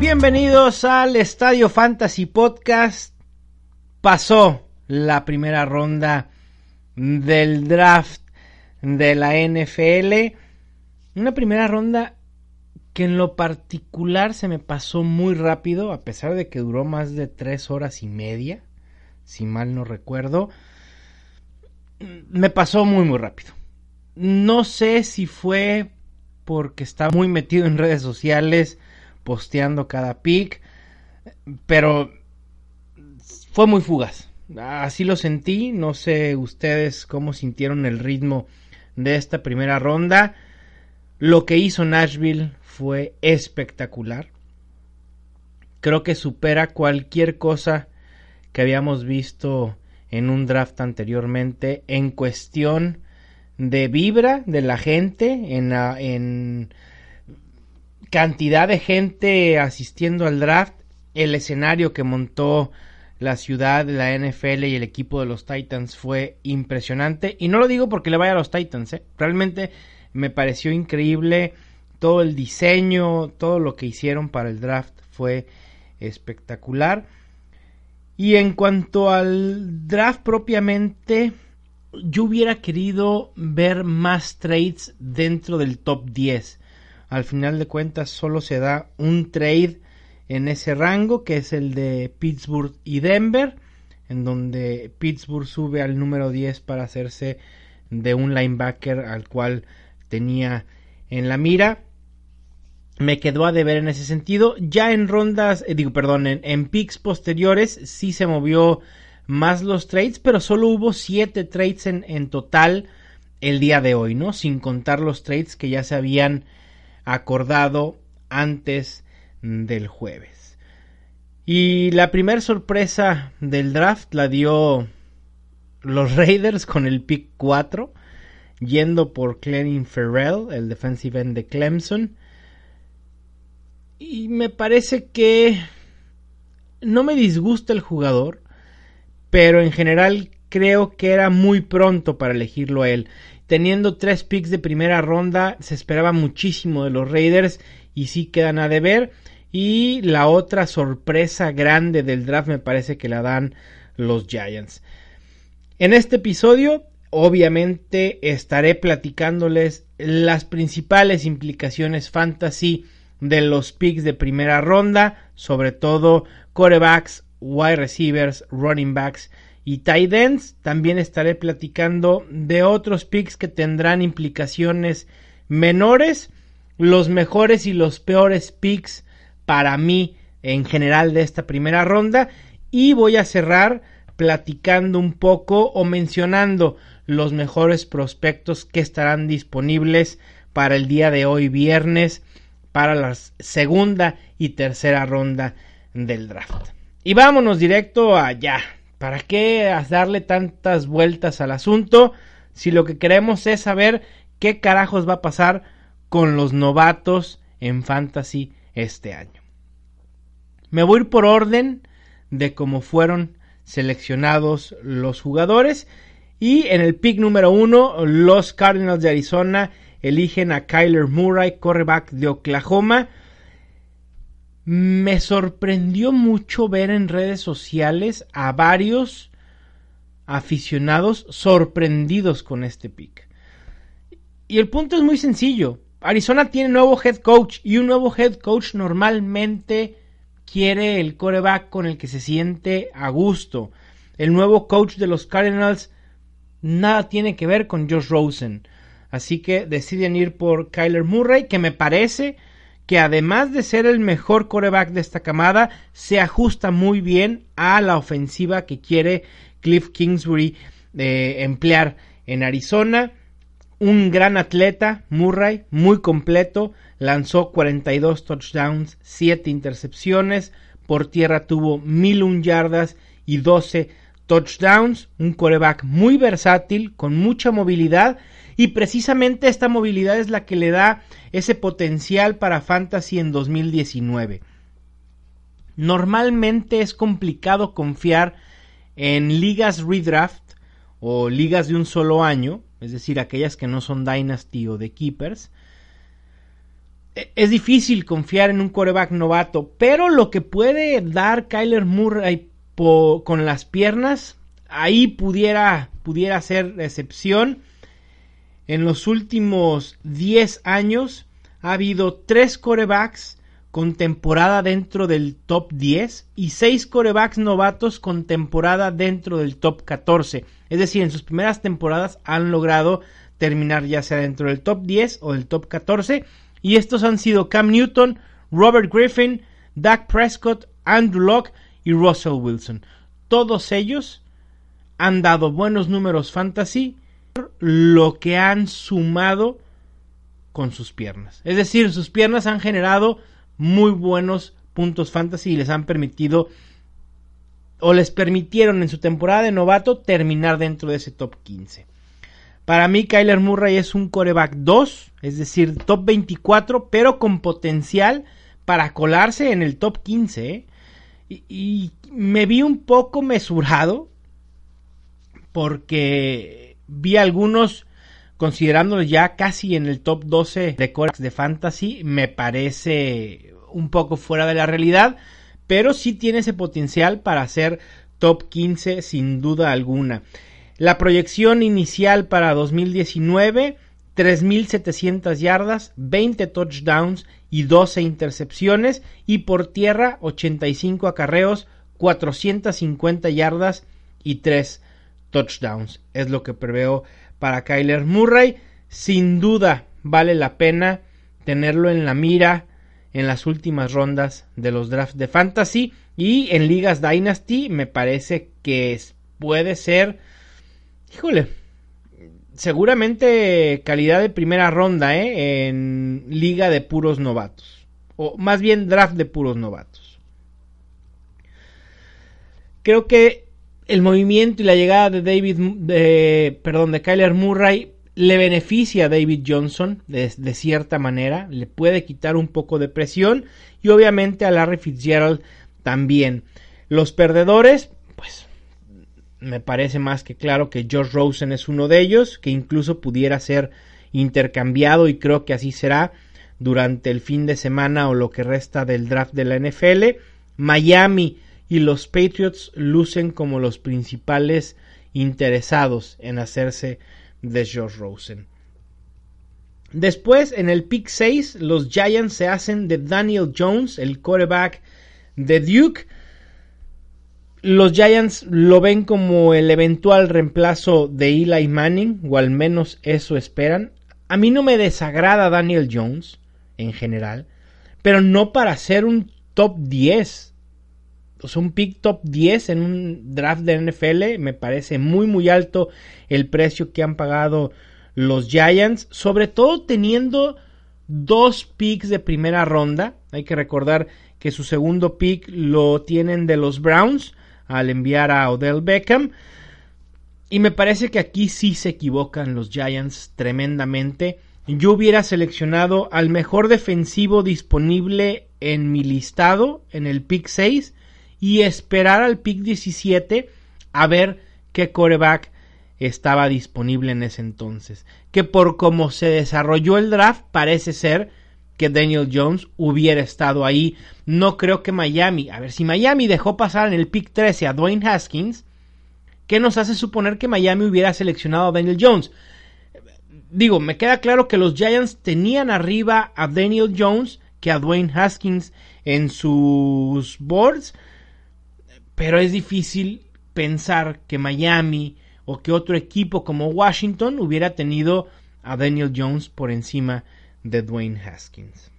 Bienvenidos al Estadio Fantasy Podcast. Pasó la primera ronda del draft de la NFL. Una primera ronda que en lo particular se me pasó muy rápido, a pesar de que duró más de tres horas y media, si mal no recuerdo. Me pasó muy muy rápido. No sé si fue porque estaba muy metido en redes sociales posteando cada pick, pero fue muy fugaz. Así lo sentí, no sé ustedes cómo sintieron el ritmo de esta primera ronda. Lo que hizo Nashville fue espectacular. Creo que supera cualquier cosa que habíamos visto en un draft anteriormente en cuestión de vibra de la gente, en, en cantidad de gente asistiendo al draft, el escenario que montó la ciudad, la NFL y el equipo de los Titans fue impresionante. Y no lo digo porque le vaya a los Titans, ¿eh? realmente me pareció increíble todo el diseño, todo lo que hicieron para el draft fue espectacular. Y en cuanto al draft propiamente, yo hubiera querido ver más trades dentro del top 10. Al final de cuentas solo se da un trade en ese rango que es el de Pittsburgh y Denver, en donde Pittsburgh sube al número 10 para hacerse de un linebacker al cual tenía en la mira. Me quedó a deber en ese sentido. Ya en rondas, eh, digo, perdón, en, picks posteriores sí se movió más los trades, pero solo hubo 7 trades en, en total el día de hoy, ¿no? Sin contar los trades que ya se habían acordado antes del jueves. Y la primera sorpresa del draft la dio los Raiders con el pick 4, yendo por Clenning Ferrell, el defensive end de Clemson. Y me parece que no me disgusta el jugador, pero en general creo que era muy pronto para elegirlo a él. Teniendo tres picks de primera ronda, se esperaba muchísimo de los Raiders y sí quedan a deber. Y la otra sorpresa grande del draft me parece que la dan los Giants. En este episodio, obviamente, estaré platicándoles las principales implicaciones fantasy de los picks de primera ronda, sobre todo corebacks, wide receivers, running backs y tight ends. También estaré platicando de otros picks que tendrán implicaciones menores, los mejores y los peores picks para mí en general de esta primera ronda y voy a cerrar platicando un poco o mencionando los mejores prospectos que estarán disponibles para el día de hoy viernes para la segunda y tercera ronda del draft. Y vámonos directo allá, ¿Para qué darle tantas vueltas al asunto si lo que queremos es saber qué carajos va a pasar con los novatos en fantasy este año? Me voy a ir por orden de cómo fueron seleccionados los jugadores y en el pick número uno los Cardinals de Arizona eligen a Kyler Murray, correback de Oklahoma me sorprendió mucho ver en redes sociales a varios aficionados sorprendidos con este pick. Y el punto es muy sencillo. Arizona tiene nuevo head coach y un nuevo head coach normalmente quiere el coreback con el que se siente a gusto. El nuevo coach de los Cardinals nada tiene que ver con Josh Rosen. Así que deciden ir por Kyler Murray, que me parece que además de ser el mejor coreback de esta camada, se ajusta muy bien a la ofensiva que quiere Cliff Kingsbury eh, emplear en Arizona. un gran atleta, Murray, muy completo, lanzó 42 touchdowns, 7 intercepciones, por tierra tuvo 1001 yardas y 12 touchdowns, un coreback muy versátil, con mucha movilidad y precisamente esta movilidad es la que le da ese potencial para fantasy en 2019. Normalmente es complicado confiar en ligas redraft o ligas de un solo año, es decir, aquellas que no son Dynasty o de Keepers. E, es difícil confiar en un coreback novato, pero lo que puede dar Kyler Murray con las piernas, ahí pudiera, pudiera ser excepción. En los últimos 10 años ha habido 3 corebacks con temporada dentro del top 10 y 6 corebacks novatos con temporada dentro del top 14. Es decir, en sus primeras temporadas han logrado terminar ya sea dentro del top 10 o del top 14. Y estos han sido Cam Newton, Robert Griffin, Dak Prescott, Andrew Locke y Russell Wilson. Todos ellos han dado buenos números fantasy, lo que han sumado con sus piernas. Es decir, sus piernas han generado muy buenos puntos fantasy y les han permitido o les permitieron en su temporada de novato terminar dentro de ese top 15. Para mí Kyler Murray es un coreback 2, es decir, top 24, pero con potencial para colarse en el top 15. ¿eh? Y, y, me vi un poco mesurado porque vi algunos considerándolo ya casi en el top 12 de corebacks de fantasy, me parece un poco fuera de la realidad pero sí tiene ese potencial para ser top 15 sin duda alguna. La proyección inicial para 2019, 3.700 yardas, 20 touchdowns y 12 intercepciones y por tierra 85 acarreos, 450 yardas y 3 touchdowns. Es lo que preveo para Kyler Murray. Sin duda vale la pena tenerlo en la mira en las últimas rondas de los drafts de fantasy y en ligas dynasty me parece que puede ser híjole seguramente calidad de primera ronda ¿eh? en liga de puros novatos o más bien draft de puros novatos creo que el movimiento y la llegada de David de, perdón de Kyler Murray le beneficia a David Johnson de, cierta manera, le puede quitar un poco de presión y obviamente a Larry Fitzgerald también. Los perdedores, pues me parece más que claro que George Rosen es uno de ellos, que incluso pudiera ser intercambiado y creo que así será durante el fin de semana o lo que resta del draft de la NFL. Miami y los Patriots lucen como los principales interesados en hacerse de George Rosen. Después, en el pick 6, los Giants se hacen de Daniel Jones, el quarterback de Duke. Los Giants lo ven como el eventual reemplazo de Eli Manning, o al menos eso esperan. A mí no me desagrada Daniel Jones, en general, pero no para ser un top 10 sea, un pick top 10 en un draft de NFL. Me parece muy, muy alto el precio que han pagado los Giants. Sobre todo teniendo dos picks de primera ronda. Hay que recordar que su segundo pick lo tienen de los Browns al enviar a Odell Beckham. Y me parece que aquí sí se equivocan los Giants tremendamente. Yo hubiera seleccionado al mejor defensivo disponible en mi listado en el pick 6 y esperar al pick 17 a ver qué coreback estaba disponible en ese entonces. Que por cómo se desarrolló el draft parece ser que Daniel Jones hubiera estado ahí. No creo que Miami, a ver si Miami dejó pasar en el pick 13 a Dwayne Haskins, ¿qué nos hace suponer que Miami hubiera seleccionado a Daniel Jones? Digo, me queda claro que los Giants tenían arriba a Daniel Jones que a Dwayne Haskins en sus boards, pero es difícil pensar que Miami o que otro equipo como Washington hubiera tenido a Daniel Jones por encima de Dwayne Haskins.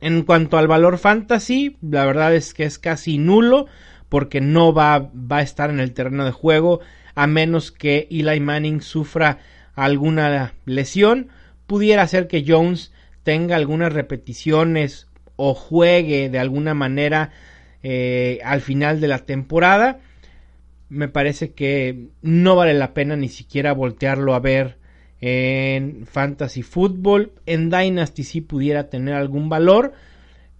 En cuanto al valor fantasy, la verdad es que es casi nulo porque no va, va a estar en el terreno de juego a menos que Eli Manning sufra alguna lesión, pudiera ser que Jones tenga algunas repeticiones o juegue de alguna manera eh, al final de la temporada. Me parece que no vale la pena ni siquiera voltearlo a ver en Fantasy Football. En Dynasty sí pudiera tener algún valor.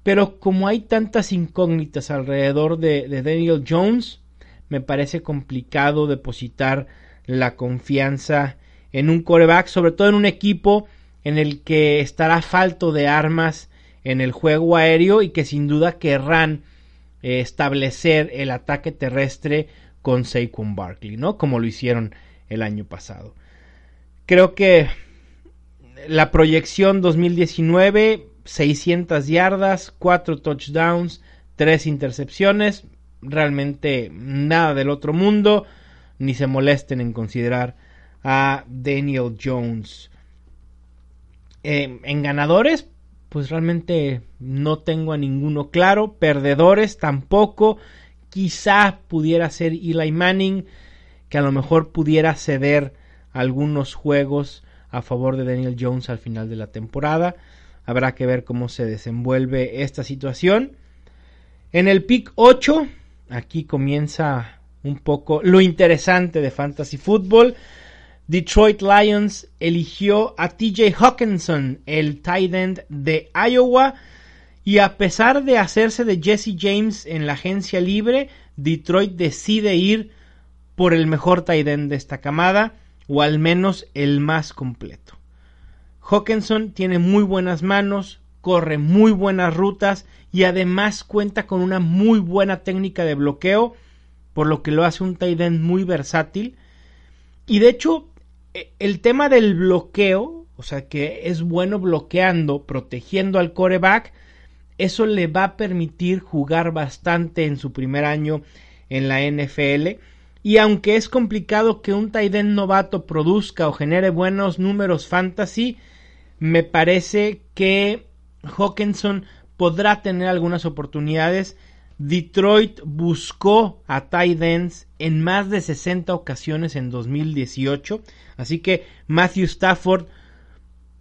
Pero como hay tantas incógnitas alrededor de, de Daniel Jones, me parece complicado depositar la confianza en un coreback, sobre todo en un equipo en el que estará falto de armas en el juego aéreo y que sin duda querrán eh, establecer el ataque terrestre con Saquon Barkley, ¿no? Como lo hicieron el año pasado. Creo que la proyección 2019, 600 yardas, 4 touchdowns, 3 intercepciones, realmente nada del otro mundo, ni se molesten en considerar a Daniel Jones. Eh, en ganadores, pues realmente no tengo a ninguno claro. Perdedores tampoco. Quizá pudiera ser Eli Manning, que a lo mejor pudiera ceder algunos juegos a favor de Daniel Jones al final de la temporada. Habrá que ver cómo se desenvuelve esta situación. En el pick 8, aquí comienza un poco lo interesante de Fantasy Football. Detroit Lions eligió a TJ Hawkinson, el tight end de Iowa, y a pesar de hacerse de Jesse James en la agencia libre, Detroit decide ir por el mejor tight end de esta camada, o al menos el más completo. Hawkinson tiene muy buenas manos, corre muy buenas rutas y además cuenta con una muy buena técnica de bloqueo, por lo que lo hace un tight end muy versátil. Y de hecho, el tema del bloqueo, o sea que es bueno bloqueando, protegiendo al coreback, eso le va a permitir jugar bastante en su primer año en la NFL. Y aunque es complicado que un tight end novato produzca o genere buenos números fantasy, me parece que Hawkinson podrá tener algunas oportunidades Detroit buscó a tight ends en más de 60 ocasiones en 2018, así que Matthew Stafford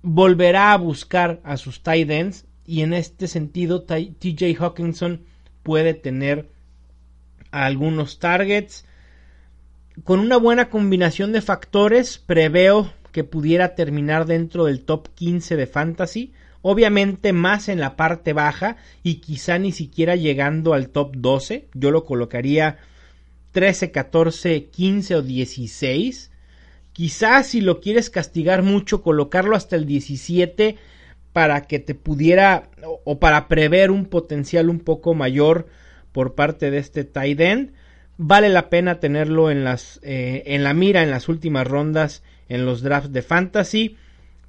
volverá a buscar a sus tight ends y en este sentido TJ Hawkinson puede tener algunos targets. Con una buena combinación de factores preveo que pudiera terminar dentro del top 15 de fantasy obviamente más en la parte baja y quizá ni siquiera llegando al top 12, yo lo colocaría 13, 14, 15 o 16. Quizás si lo quieres castigar mucho, colocarlo hasta el 17 para que te pudiera o, para prever un potencial un poco mayor por parte de este tight end. Vale la pena tenerlo en, las, eh, en la mira en las últimas rondas en los drafts de fantasy.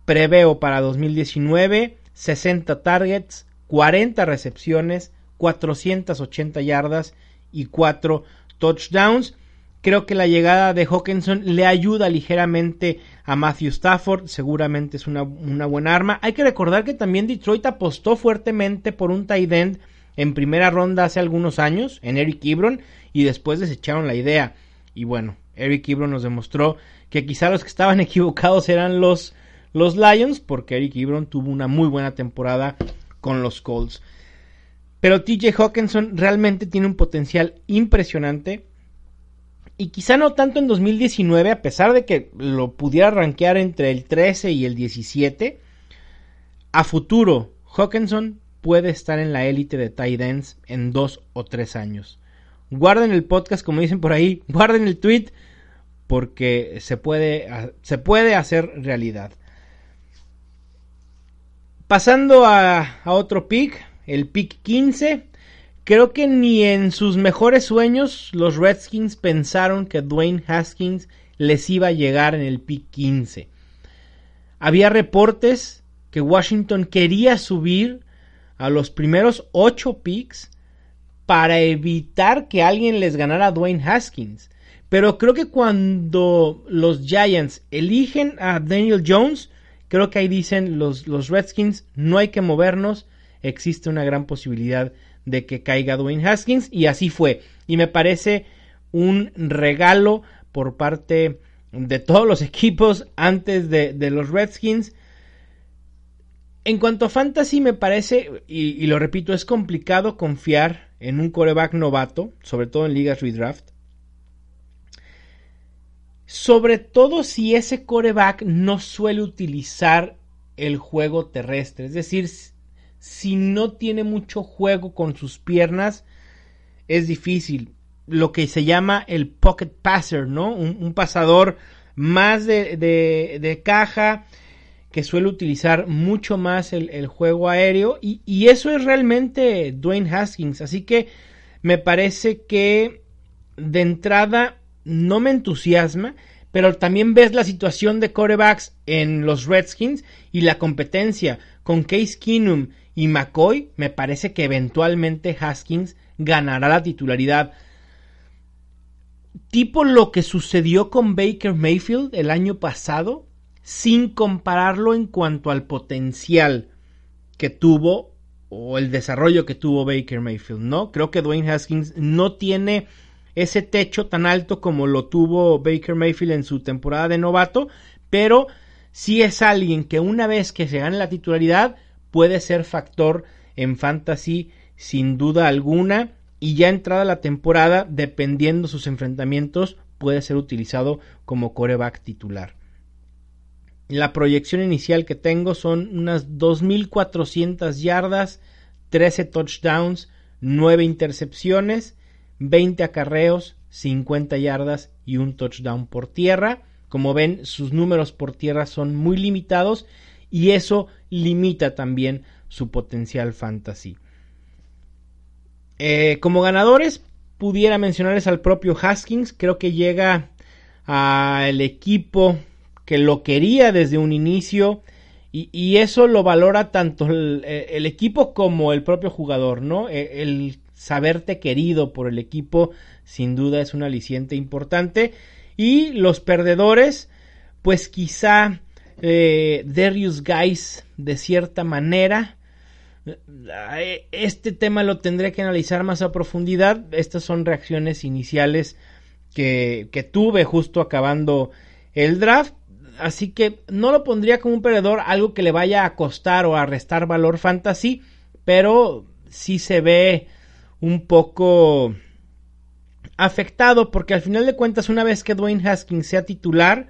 Preveo para 2019 60 targets, 40 recepciones, 480 yardas y 4 touchdowns. Creo que la llegada de Hawkinson le ayuda ligeramente a Matthew Stafford. Seguramente es una, buena arma. Hay que recordar que también Detroit apostó fuertemente por un tight end en primera ronda hace algunos años, en Eric Ebron, y después desecharon la idea. Y bueno, Eric Ebron nos demostró que quizá los que estaban equivocados eran los los Lions, porque Eric Ebron tuvo una muy buena temporada con los Colts. Pero TJ Hawkinson realmente tiene un potencial impresionante. Y quizá no tanto en 2019, a pesar de que lo pudiera rankear entre el 13 y el 17. A futuro, Hawkinson puede estar en la élite de tight ends en dos o tres años. Guarden el podcast, como dicen por ahí, guarden el tweet, porque se puede, se puede hacer realidad. Pasando a, otro pick, el pick 15. Creo que ni en sus mejores sueños los Redskins pensaron que Dwayne Haskins les iba a llegar en el pick 15. Había reportes que Washington quería subir a los primeros 8 picks para evitar que alguien les ganara a Dwayne Haskins. Pero creo que cuando los Giants eligen a Daniel Jones, Creo que ahí dicen los, los Redskins, no hay que movernos, existe una gran posibilidad de que caiga Dwayne Haskins y así fue. Y me parece un regalo por parte de todos los equipos antes de, los Redskins. En cuanto a fantasy, me parece, y, y, lo repito, es complicado confiar en un coreback novato, sobre todo en ligas redraft. Sobre todo si ese coreback no suele utilizar el juego terrestre. Es decir, si no tiene mucho juego con sus piernas, es difícil. Lo que se llama el pocket passer, ¿no? Un, pasador más de, de, caja que suele utilizar mucho más el, juego aéreo. Y, y, eso es realmente Dwayne Haskins. Así que me parece que de entrada no me entusiasma pero también ves la situación de corebacks en los Redskins y la competencia con Case Keenum y McCoy, me parece que eventualmente Haskins ganará la titularidad. Tipo lo que sucedió con Baker Mayfield el año pasado, sin compararlo en cuanto al potencial que tuvo o el desarrollo que tuvo Baker Mayfield, ¿no? Creo que Dwayne Haskins no tiene ese techo tan alto como lo tuvo Baker Mayfield en su temporada de novato, pero sí es alguien que una vez que se gane la titularidad puede ser factor en fantasy sin duda alguna y ya entrada la temporada dependiendo sus enfrentamientos puede ser utilizado como coreback titular. La proyección inicial que tengo son unas 2.400 yardas, 13 touchdowns, 9 intercepciones 20 acarreos, 50 yardas y un touchdown por tierra. Como ven, sus números por tierra son muy limitados y eso limita también su potencial fantasy. Eh, como ganadores, pudiera mencionarles al propio Haskins. Creo que llega al equipo que lo quería desde un inicio. Y, eso lo valora tanto el, el, equipo como el propio jugador, ¿no? E, el, saberte querido por el equipo sin duda es un aliciente importante. Y los perdedores, pues quizá eh, Darius Guys de cierta manera. Eh, este tema lo tendré que analizar más a profundidad. Estas son reacciones iniciales que, que tuve justo acabando el draft. Así que no lo pondría como un perdedor, algo que le vaya a costar o a restar valor fantasy, pero sí se ve un poco afectado porque al final de cuentas una vez que Dwayne Haskins sea titular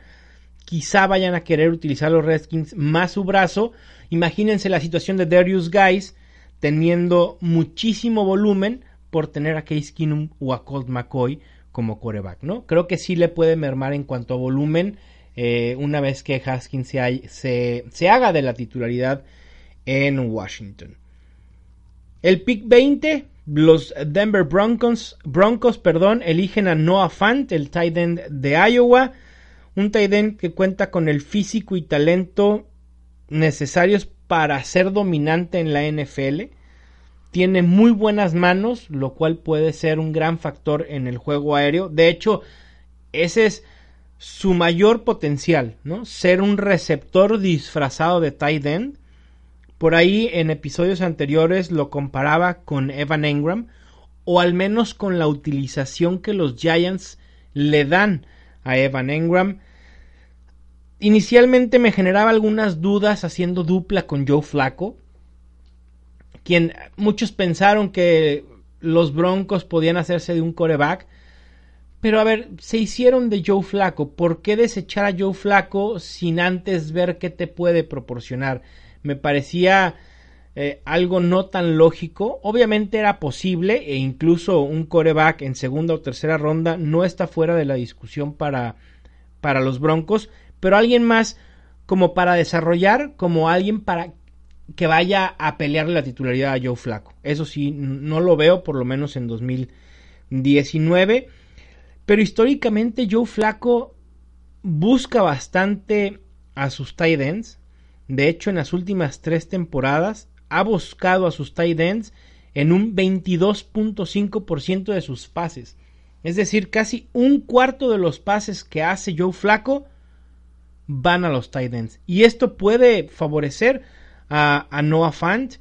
quizá vayan a querer utilizar los Redskins más su brazo imagínense la situación de Darius Guys teniendo muchísimo volumen por tener a Case Keenum o a Colt McCoy como coreback, ¿no? Creo que sí le puede mermar en cuanto a volumen eh, una vez que Haskins se, se haga de la titularidad en Washington. El pick 20 los Denver Broncos, Broncos perdón, eligen a Noah Fant, el tight end de Iowa. Un tight end que cuenta con el físico y talento necesarios para ser dominante en la NFL. Tiene muy buenas manos, lo cual puede ser un gran factor en el juego aéreo. De hecho, ese es su mayor potencial, ¿no? Ser un receptor disfrazado de tight end por ahí en episodios anteriores lo comparaba con Evan Engram o al menos con la utilización que los Giants le dan a Evan Engram. Inicialmente me generaba algunas dudas haciendo dupla con Joe Flaco, quien muchos pensaron que los Broncos podían hacerse de un coreback. Pero a ver, se hicieron de Joe Flaco. ¿Por qué desechar a Joe Flaco sin antes ver qué te puede proporcionar? Me parecía eh, algo no tan lógico. Obviamente era posible e incluso un coreback en segunda o tercera ronda no está fuera de la discusión para, para los Broncos, pero alguien más como para desarrollar, como alguien para que vaya a pelearle la titularidad a Joe Flaco. Eso sí, no lo veo por lo menos en 2019. Pero históricamente Joe Flaco busca bastante a sus tight ends. De hecho, en las últimas tres temporadas ha buscado a sus tight ends en un 22.5% de sus pases. Es decir, casi un cuarto de los pases que hace Joe Flaco van a los tight ends. Y esto puede favorecer a, a Noah Fant,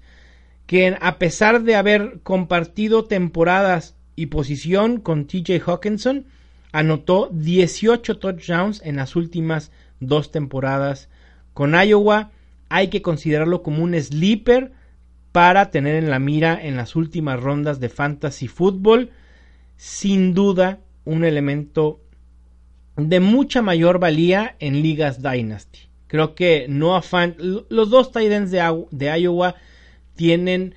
que a pesar de haber compartido temporadas y posición con TJ Hawkinson, anotó 18 touchdowns en las últimas dos temporadas con Iowa. Hay que considerarlo como un sleeper para tener en la mira en las últimas rondas de fantasy football. Sin duda, un elemento de mucha mayor valía en ligas Dynasty. Creo que no afán. Los dos tight ends de, de, Iowa tienen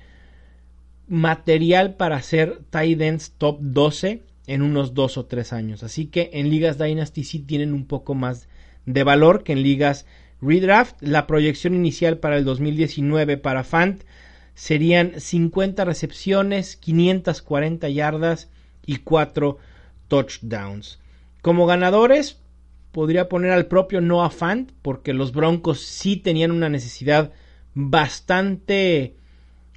material para ser tight ends top 12 en unos dos o tres años. Así que en ligas Dynasty sí tienen un poco más de valor que en ligas Redraft. La proyección inicial para el 2019 para Fant serían 50 recepciones, 540 yardas y 4 touchdowns. Como ganadores, podría poner al propio Noah Fant, porque los Broncos sí tenían una necesidad bastante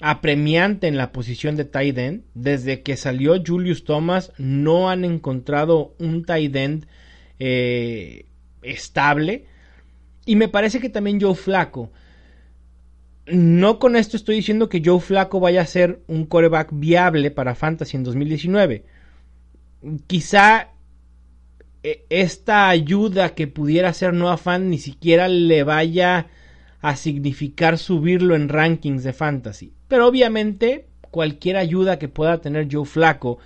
apremiante en la posición de tight end. Desde que salió Julius Thomas, no han encontrado un tight end eh, estable. Y me parece que también Joe Flaco. No con esto estoy diciendo que Joe Flaco vaya a ser un coreback viable para Fantasy en 2019. Quizá e, esta ayuda que pudiera hacer Noah Fan ni siquiera le vaya a significar subirlo en rankings de fantasy. Pero obviamente cualquier ayuda que pueda tener Joe Flaco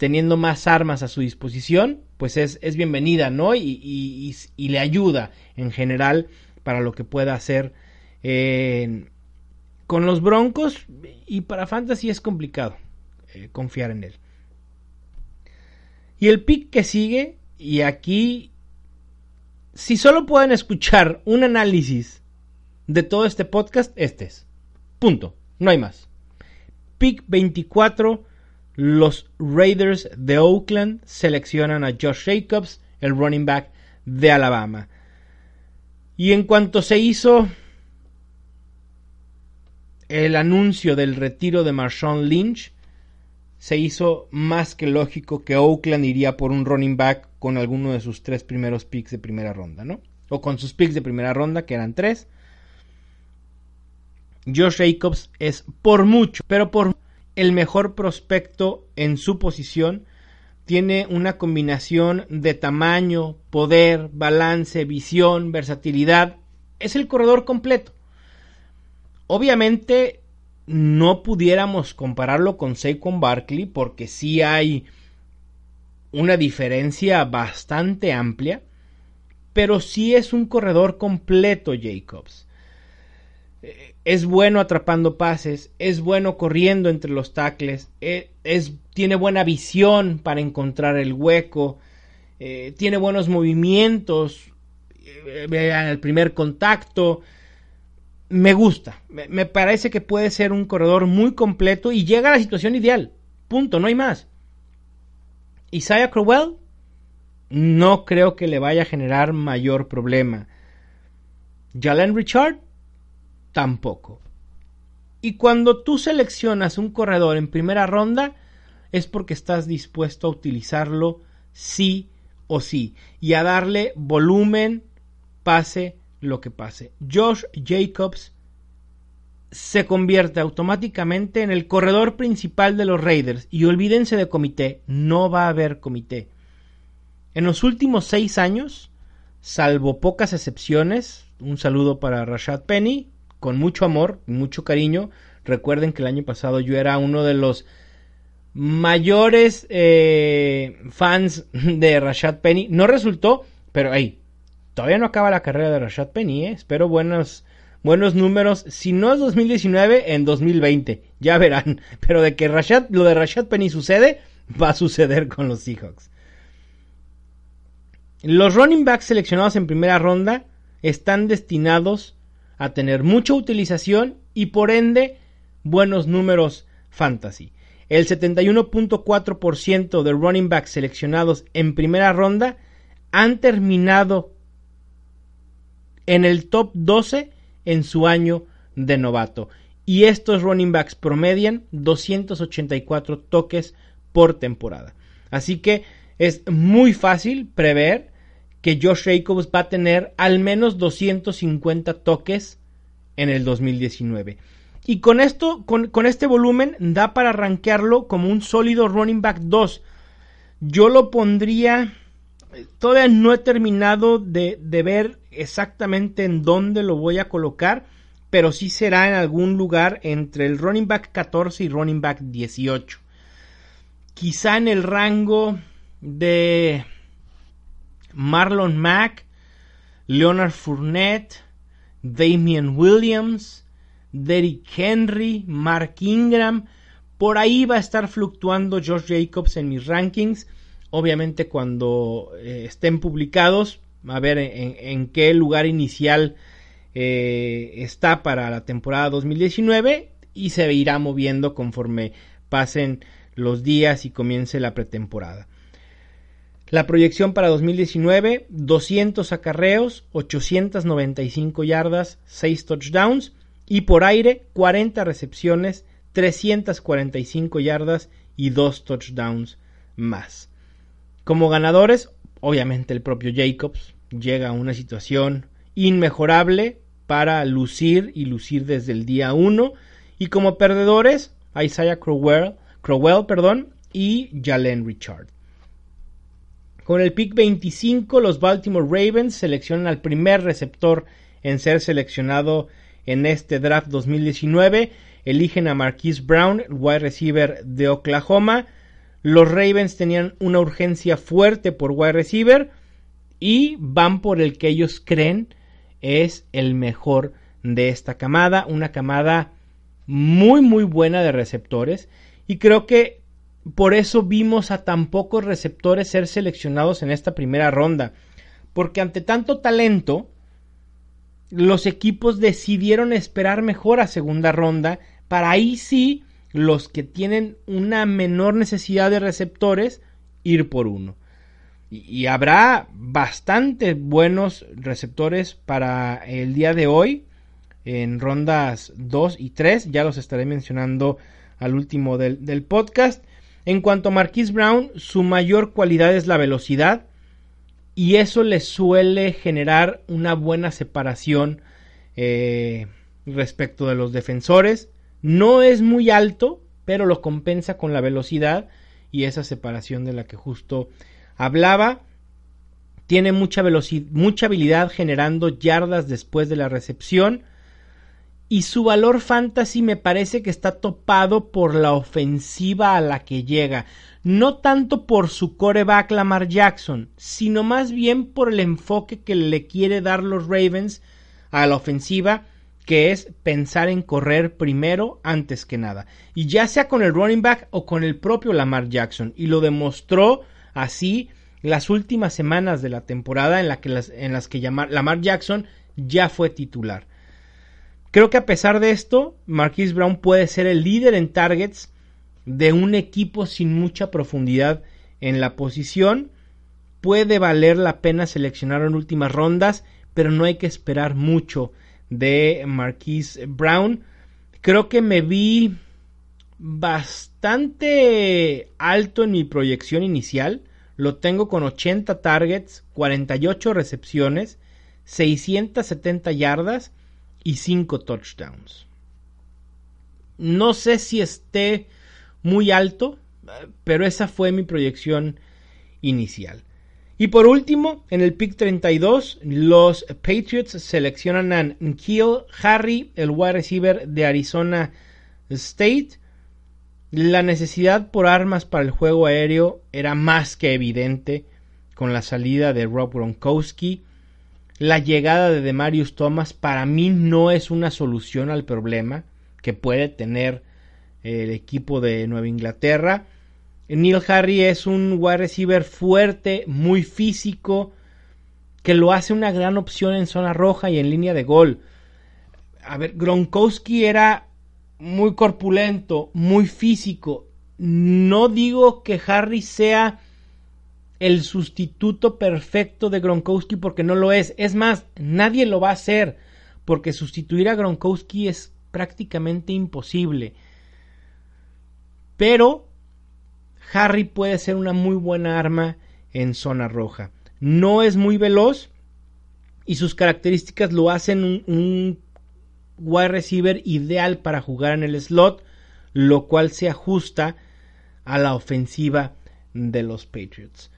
teniendo más armas a su disposición, pues es, es bienvenida, ¿no? Y, y, le ayuda en general para lo que pueda hacer con los Broncos. Y para Fantasy es complicado eh, confiar en él. Y el pick que sigue, y aquí, si solo pueden escuchar un análisis de todo este podcast, este es. Punto. No hay más. Pick 24 los Raiders de Oakland seleccionan a Josh Jacobs, el running back de Alabama. Y en cuanto se hizo el anuncio del retiro de Marshawn Lynch, se hizo más que lógico que Oakland iría por un running back con alguno de sus tres primeros picks de primera ronda, ¿no? O con sus picks de primera ronda, que eran tres. Josh Jacobs es por mucho, pero por el mejor prospecto en su posición. Tiene una combinación de tamaño, poder, balance, visión, versatilidad. Es el corredor completo. Obviamente no pudiéramos compararlo con Saquon Barkley porque sí hay una diferencia bastante amplia, pero sí es un corredor completo Jacobs es bueno atrapando pases, es bueno corriendo entre los tackles, e, es, tiene buena visión para encontrar el hueco, eh, tiene buenos movimientos eh, en el primer contacto. Me gusta, me, parece que puede ser un corredor muy completo y llega a la situación ideal. Punto, no hay más. Isaiah Crowell, no creo que le vaya a generar mayor problema. Jalen Richard, tampoco. Y cuando tú seleccionas un corredor en primera ronda, es porque estás dispuesto a utilizarlo sí o sí y a darle volumen, pase lo que pase. Josh Jacobs se convierte automáticamente en el corredor principal de los Raiders y olvídense de comité, no va a haber comité. En los últimos seis años, salvo pocas excepciones, un saludo para Rashad Penny, con mucho amor, mucho cariño. Recuerden que el año pasado yo era uno de los mayores eh, fans de Rashad Penny. No resultó, pero hey, todavía no acaba la carrera de Rashad Penny. ¿eh? Espero buenos, buenos números. Si no es 2019, en 2020. Ya verán. Pero de que Rashad, lo de Rashad Penny sucede, va a suceder con los Seahawks. Los running backs seleccionados en primera ronda están destinados a tener mucha utilización y por ende buenos números fantasy. El 71.4% de running backs seleccionados en primera ronda han terminado en el top 12 en su año de novato. Y estos running backs promedian 284 toques por temporada. Así que es muy fácil prever que Josh Jacobs va a tener al menos 250 toques en el 2019. Y con esto, con, este volumen, da para rankearlo como un sólido running back 2. Yo lo pondría todavía no he terminado de, de ver exactamente en dónde lo voy a colocar, pero sí será en algún lugar entre el running back 14 y running back 18. Quizá en el rango de Marlon Mack, Leonard Fournette, Damian Williams, Derrick Henry, Mark Ingram. Por ahí va a estar fluctuando Josh Jacobs en mis rankings. Obviamente cuando eh, estén publicados, a ver en, qué lugar inicial eh, está para la temporada 2019 y se irá moviendo conforme pasen los días y comience la pretemporada. La proyección para 2019, 200 acarreos, 895 yardas, 6 touchdowns y por aire 40 recepciones, 345 yardas y 2 touchdowns más. Como ganadores, obviamente el propio Jacobs llega a una situación inmejorable para lucir y lucir desde el día 1 y como perdedores, Isaiah Crowell, Crowell perdón, y Jalen Richard. Con el pick 25, los Baltimore Ravens seleccionan al primer receptor en ser seleccionado en este draft 2019. Eligen a Marquise Brown, wide receiver de Oklahoma. Los Ravens tenían una urgencia fuerte por wide receiver y van por el que ellos creen es el mejor de esta camada. Una camada muy muy buena de receptores. Y creo que por eso vimos a tan pocos receptores ser seleccionados en esta primera ronda. Porque ante tanto talento, los equipos decidieron esperar mejor a segunda ronda para ahí sí los que tienen una menor necesidad de receptores ir por uno. Y, habrá bastante buenos receptores para el día de hoy en rondas 2 y 3. Ya los estaré mencionando al último del, del podcast. En cuanto a Marquise Brown, su mayor cualidad es la velocidad y eso le suele generar una buena separación eh, respecto de los defensores. No es muy alto, pero lo compensa con la velocidad y esa separación de la que justo hablaba. Tiene mucha mucha habilidad generando yardas después de la recepción y su valor fantasy me parece que está topado por la ofensiva a la que llega. No tanto por su coreback Lamar Jackson, sino más bien por el enfoque que le quiere dar los Ravens a la ofensiva, que es pensar en correr primero antes que nada. Y ya sea con el running back o con el propio Lamar Jackson. Y lo demostró así las últimas semanas de la temporada en, que en las que Lamar Jackson ya fue titular. Creo que a pesar de esto, Marquise Brown puede ser el líder en targets de un equipo sin mucha profundidad en la posición. Puede valer la pena seleccionar en últimas rondas, pero no hay que esperar mucho de Marquise Brown. Creo que me vi bastante alto en mi proyección inicial. Lo tengo con 80 targets, 48 recepciones, 670 yardas y 5 touchdowns. No sé si esté muy alto, pero esa fue mi proyección inicial. Y por último, en el pick 32, los Patriots seleccionan a Kiel Harry, el wide receiver de Arizona State. La necesidad por armas para el juego aéreo era más que evidente con la salida de Rob Gronkowski la llegada de Demarius Thomas para mí no es una solución al problema que puede tener el equipo de Nueva Inglaterra. Neil Harry es un wide receiver fuerte, muy físico, que lo hace una gran opción en zona roja y en línea de gol. A ver, Gronkowski era muy corpulento, muy físico. No digo que Harry sea el sustituto perfecto de Gronkowski porque no lo es. Es más, nadie lo va a hacer porque sustituir a Gronkowski es prácticamente imposible. Pero Harry puede ser una muy buena arma en zona roja. No es muy veloz y sus características lo hacen un, un wide receiver ideal para jugar en el slot, lo cual se ajusta a la ofensiva de los Patriots.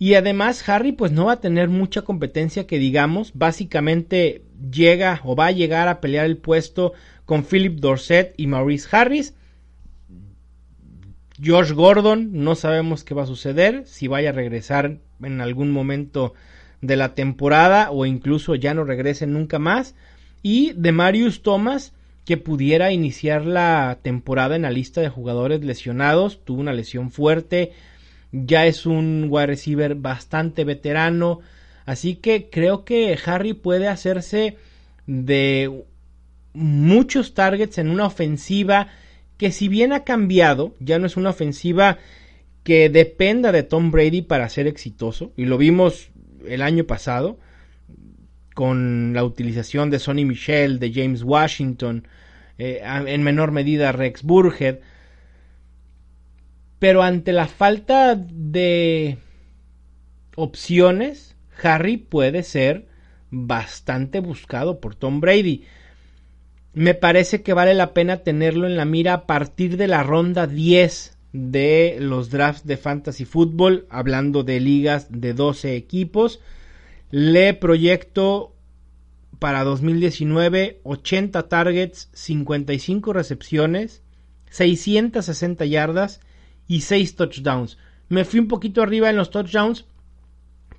Y además Harry pues no va a tener mucha competencia que digamos, básicamente llega o va a llegar a pelear el puesto con Philip Dorset y Maurice Harris. George Gordon, no sabemos qué va a suceder, si vaya a regresar en algún momento de la temporada o incluso ya no regrese nunca más. Y de Marius Thomas, que pudiera iniciar la temporada en la lista de jugadores lesionados, tuvo una lesión fuerte, ya es un wide receiver bastante veterano, así que creo que Harry puede hacerse de muchos targets en una ofensiva que si bien ha cambiado, ya no es una ofensiva que dependa de Tom Brady para ser exitoso, y lo vimos el año pasado con la utilización de Sonny Michel, de James Washington, eh, en menor medida Rex Burhead, pero ante la falta de opciones, Harry puede ser bastante buscado por Tom Brady. Me parece que vale la pena tenerlo en la mira a partir de la ronda 10 de los drafts de fantasy football, hablando de ligas de 12 equipos. Le proyecto para 2019 80 targets, 55 recepciones, 660 yardas y 6 touchdowns. Me fui un poquito arriba en los touchdowns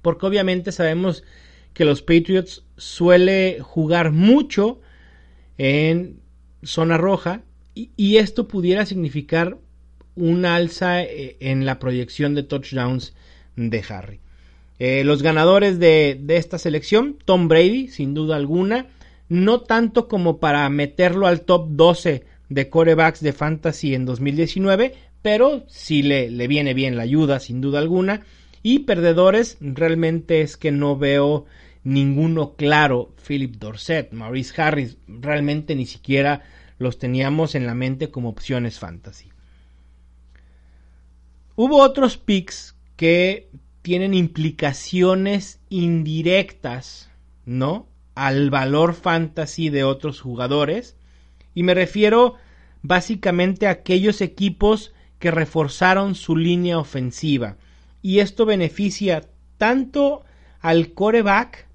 porque obviamente sabemos que los Patriots suele jugar mucho en zona roja y, esto pudiera significar una alza eh, en la proyección de touchdowns de Harry. Eh, los ganadores de, de, esta selección, Tom Brady, sin duda alguna, no tanto como para meterlo al top 12 de corebacks de fantasy en 2019, pero sí le, le viene bien la ayuda, sin duda alguna. Y perdedores, realmente es que no veo ninguno claro. Philip Dorset, Maurice Harris, realmente ni siquiera los teníamos en la mente como opciones fantasy. Hubo otros picks que tienen implicaciones indirectas, ¿no? Al valor fantasy de otros jugadores. Y me refiero básicamente a aquellos equipos que reforzaron su línea ofensiva. Y esto beneficia tanto al coreback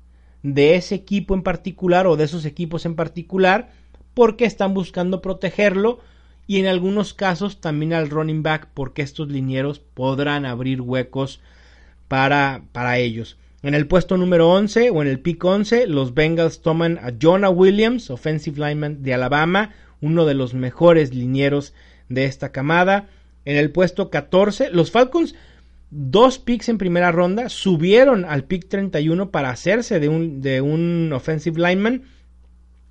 de ese equipo en particular o de esos equipos en particular porque están buscando protegerlo y en algunos casos también al running back porque estos linieros podrán abrir huecos para, para ellos. En el puesto número 11 o en el pick 11 los Bengals toman a Jonah Williams, offensive lineman de Alabama, uno de los mejores linieros de esta camada. En el puesto 14, los Falcons, dos picks en primera ronda, subieron al pick 31 para hacerse de un, de un offensive lineman.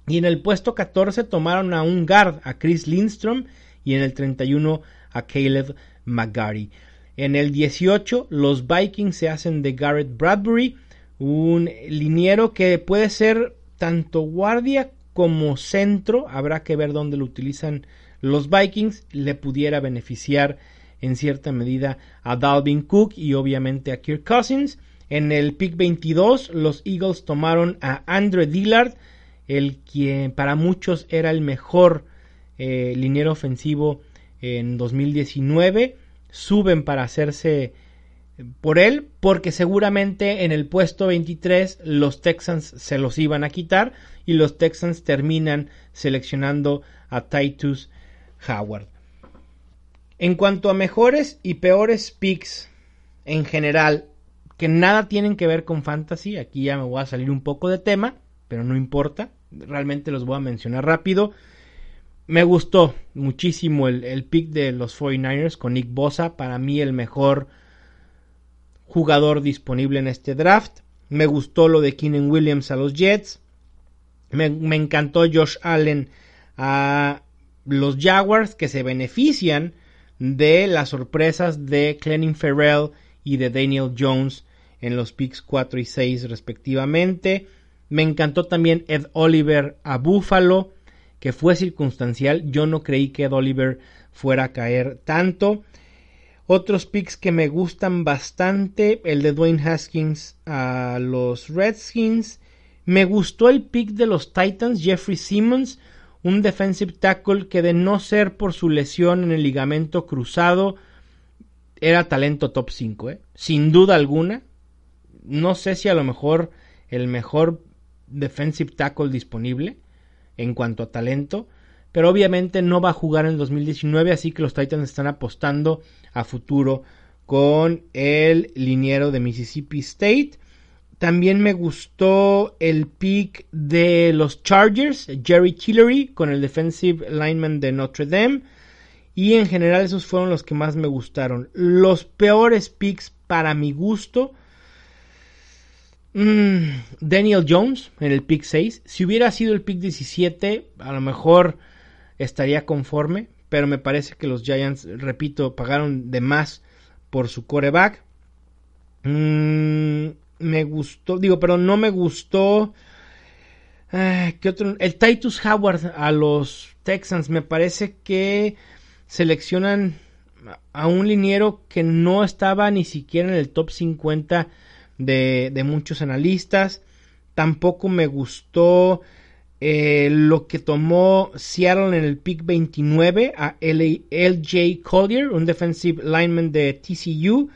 Y en el puesto 14 tomaron a un guard, a Chris Lindstrom, y en el 31 a Caleb McGarry. En el 18, los Vikings se hacen de Garrett Bradbury, un liniero que puede ser tanto guardia como centro. Habrá que ver dónde lo utilizan los Vikings le pudiera beneficiar en cierta medida a Dalvin Cook y obviamente a Kirk Cousins. En el pick 22 los Eagles tomaron a Andre Dillard, el quien para muchos era el mejor eh, liniero ofensivo en 2019. Suben para hacerse por él porque seguramente en el puesto 23 los Texans se los iban a quitar y los Texans terminan seleccionando a Titus Howard. En cuanto a mejores y peores picks en general, que nada tienen que ver con fantasy, aquí ya me voy a salir un poco de tema, pero no importa, realmente los voy a mencionar rápido. Me gustó muchísimo el, pick de los 49ers con Nick Bosa, para mí el mejor jugador disponible en este draft. Me gustó lo de Keenan Williams a los Jets. Me, me encantó Josh Allen a los Jaguars que se benefician de las sorpresas de Clenning Ferrell y de Daniel Jones en los picks 4 y 6 respectivamente. Me encantó también Ed Oliver a Buffalo, que fue circunstancial. Yo no creí que Ed Oliver fuera a caer tanto. Otros picks que me gustan bastante, el de Dwayne Haskins a los Redskins. Me gustó el pick de los Titans, Jeffrey Simmons, un defensive tackle que de no ser por su lesión en el ligamento cruzado, era talento top 5, ¿eh? sin duda alguna. No sé si a lo mejor el mejor defensive tackle disponible en cuanto a talento, pero obviamente no va a jugar en el 2019, así que los Titans están apostando a futuro con el liniero de Mississippi State. También me gustó el pick de los Chargers, Jerry Tillery, con el defensive lineman de Notre Dame. Y en general esos fueron los que más me gustaron. Los peores picks para mi gusto. Mm, Daniel Jones en el pick 6. Si hubiera sido el pick 17, a lo mejor estaría conforme. Pero me parece que los Giants, repito, pagaron de más por su coreback. Mm, me gustó, digo, pero no me gustó. Eh, ¿Qué otro? El Titus Howard a los Texans. Me parece que seleccionan a un liniero que no estaba ni siquiera en el top 50 de, de muchos analistas. Tampoco me gustó eh, lo que tomó Seattle en el pick 29 a LJ Collier, un defensive lineman de TCU.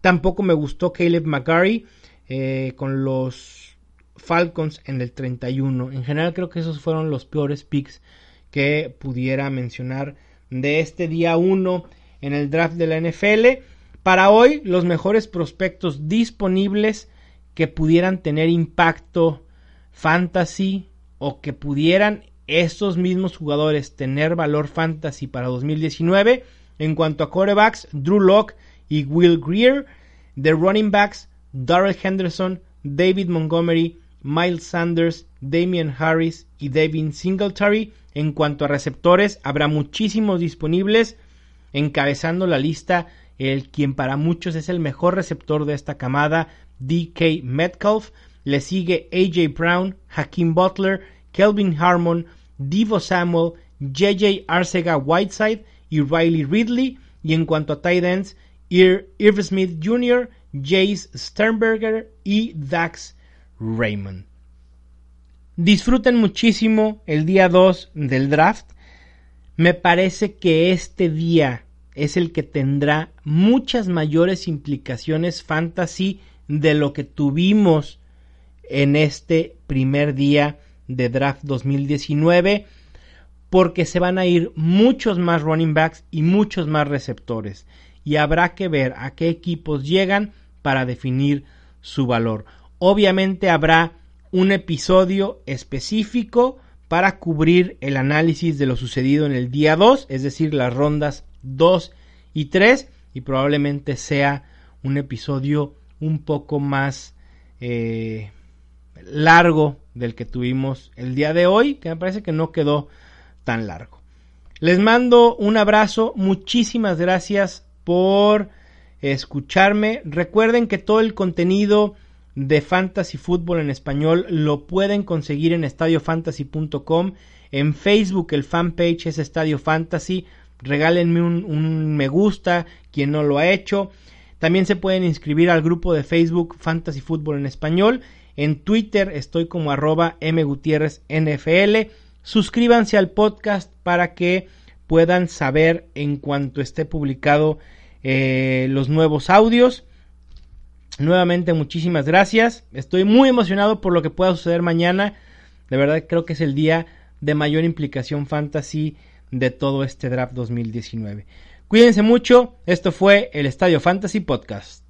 Tampoco me gustó Caleb McGarry eh, con los Falcons en el 31. En general creo que esos fueron los peores picks que pudiera mencionar de este día 1 en el draft de la NFL. Para hoy, los mejores prospectos disponibles que pudieran tener impacto fantasy o que pudieran estos mismos jugadores tener valor fantasy para 2019. En cuanto a quarterbacks, Drew Locke y Will Greer. De running backs, Darrell Henderson, David Montgomery, Miles Sanders, Damian Harris y David Singletary. En cuanto a receptores, habrá muchísimos disponibles, encabezando la lista el quien para muchos es el mejor receptor de esta camada, DK Metcalf. Le sigue AJ Brown, Hakeem Butler, Kelvin Harmon, Divo Samuel, JJ Arcega Whiteside y Riley Ridley. Y en cuanto a tight ends, Irv Smith Jr., Jace Sternberger y Dax Raymond. Disfruten muchísimo el día 2 del draft. Me parece que este día es el que tendrá muchas mayores implicaciones fantasy de lo que tuvimos en este primer día de draft 2019 porque se van a ir muchos más running backs y muchos más receptores y habrá que ver a qué equipos llegan para definir su valor. Obviamente habrá un episodio específico para cubrir el análisis de lo sucedido en el día 2, es decir, las rondas 2 y 3, y probablemente sea un episodio un poco más eh, largo del que tuvimos el día de hoy, que me parece que no quedó tan largo. Les mando un abrazo, muchísimas gracias por escucharme. Recuerden que todo el contenido de Fantasy Fútbol en español lo pueden conseguir en estadiofantasy.com. En Facebook el fanpage es Estadio Fantasy. Regálenme un, me gusta quien no lo ha hecho. También se pueden inscribir al grupo de Facebook Fantasy Fútbol en español. En Twitter estoy como arroba mgutierreznfl. Suscríbanse al podcast para que puedan saber en cuanto esté publicado eh, los nuevos audios. Nuevamente muchísimas gracias. Estoy muy emocionado por lo que pueda suceder mañana. De verdad creo que es el día de mayor implicación fantasy de todo este draft 2019. Cuídense mucho. Esto fue el Estadio Fantasy Podcast.